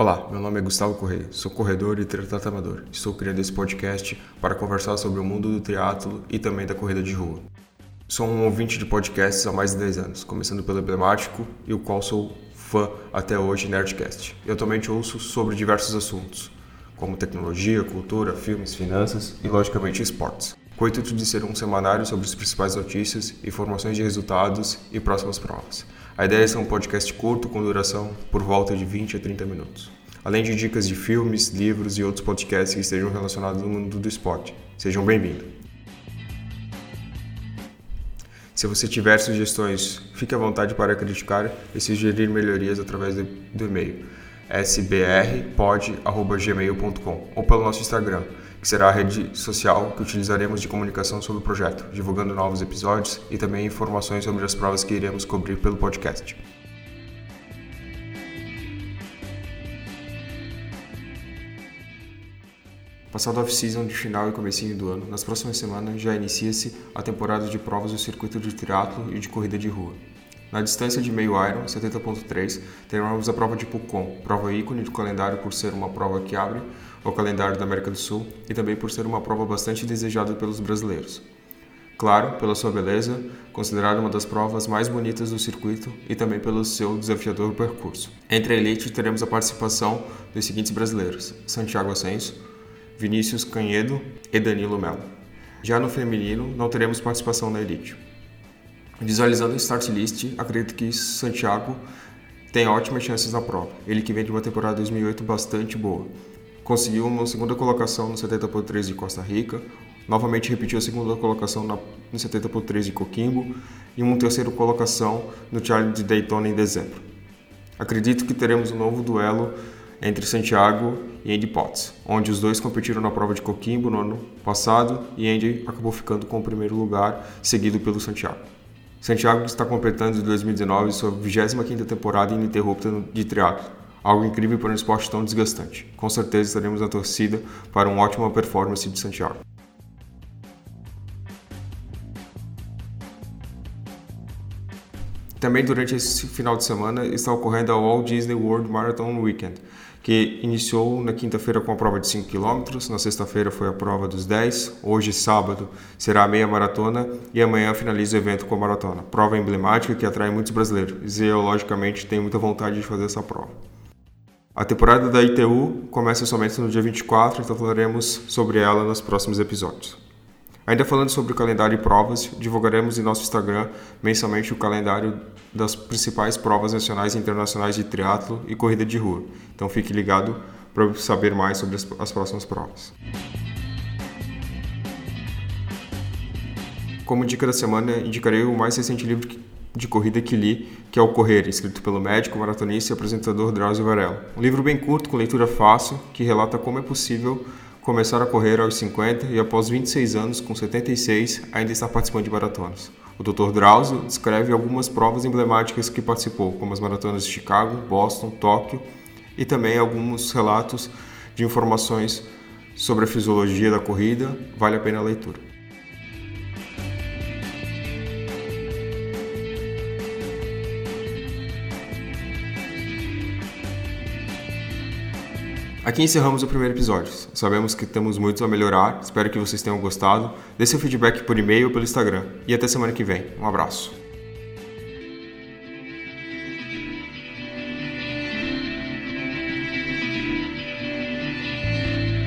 Olá, meu nome é Gustavo Correia, sou corredor e triatleta amador. Estou criando esse podcast para conversar sobre o mundo do triatlo e também da corrida de rua. Sou um ouvinte de podcasts há mais de 10 anos, começando pelo emblemático e o qual sou fã até hoje Nerdcast. Eu atualmente ouço sobre diversos assuntos, como tecnologia, cultura, filmes, finanças e logicamente esportes. Com o intuito de ser um semanário sobre as principais notícias, informações de resultados e próximas provas. A ideia é ser um podcast curto com duração por volta de 20 a 30 minutos. Além de dicas de filmes, livros e outros podcasts que estejam relacionados ao mundo do esporte. Sejam bem-vindos. Se você tiver sugestões, fique à vontade para criticar e sugerir melhorias através do, do e-mail sbrpod.gmail.com ou pelo nosso Instagram, que será a rede social que utilizaremos de comunicação sobre o projeto, divulgando novos episódios e também informações sobre as provas que iremos cobrir pelo podcast. Passado a off-season de final e comecinho do ano, nas próximas semanas já inicia-se a temporada de provas do circuito de triatlo e de corrida de rua. Na distância de meio Iron, 70.3, teremos a prova de Pucon, prova ícone do calendário por ser uma prova que abre o calendário da América do Sul e também por ser uma prova bastante desejada pelos brasileiros. Claro, pela sua beleza, considerada uma das provas mais bonitas do circuito e também pelo seu desafiador percurso. Entre a elite teremos a participação dos seguintes brasileiros: Santiago Ascenso, Vinícius Canhedo e Danilo Melo. Já no feminino, não teremos participação na elite. Visualizando o start list, acredito que Santiago tem ótimas chances na prova. Ele que vem de uma temporada 2008 bastante boa. Conseguiu uma segunda colocação no 70 por 3 de Costa Rica, novamente repetiu a segunda colocação no 70 por 3 de Coquimbo e uma terceira colocação no Charlie de Daytona em dezembro. Acredito que teremos um novo duelo entre Santiago e Andy Potts, onde os dois competiram na prova de Coquimbo no ano passado e Andy acabou ficando com o primeiro lugar, seguido pelo Santiago. Santiago está completando em 2019 sua 25ª temporada ininterrupta de triatlo, algo incrível para um esporte tão desgastante. Com certeza estaremos na torcida para uma ótima performance de Santiago. Também durante esse final de semana está ocorrendo a Walt Disney World Marathon Weekend, que iniciou na quinta-feira com a prova de 5 km, na sexta-feira foi a prova dos 10, hoje, sábado, será a meia maratona e amanhã finaliza o evento com a maratona. Prova emblemática que atrai muitos brasileiros e eu, logicamente, tenho muita vontade de fazer essa prova. A temporada da ITU começa somente no dia 24, então falaremos sobre ela nos próximos episódios. Ainda falando sobre o calendário de provas, divulgaremos em nosso Instagram mensalmente o calendário das principais provas nacionais e internacionais de triatlo e corrida de rua. Então fique ligado para saber mais sobre as, as próximas provas. Como dica da semana, indicarei o mais recente livro de corrida que li, que é O Correr, escrito pelo médico, maratonista e apresentador Drauzio Varela. Um livro bem curto, com leitura fácil, que relata como é possível começar a correr aos 50 e após 26 anos, com 76, ainda está participando de maratonas. O Dr. Drauzio descreve algumas provas emblemáticas que participou, como as maratonas de Chicago, Boston, Tóquio e também alguns relatos de informações sobre a fisiologia da corrida. Vale a pena a leitura. Aqui encerramos o primeiro episódio. Sabemos que temos muito a melhorar, espero que vocês tenham gostado. Dê seu feedback por e-mail ou pelo Instagram. E até semana que vem. Um abraço.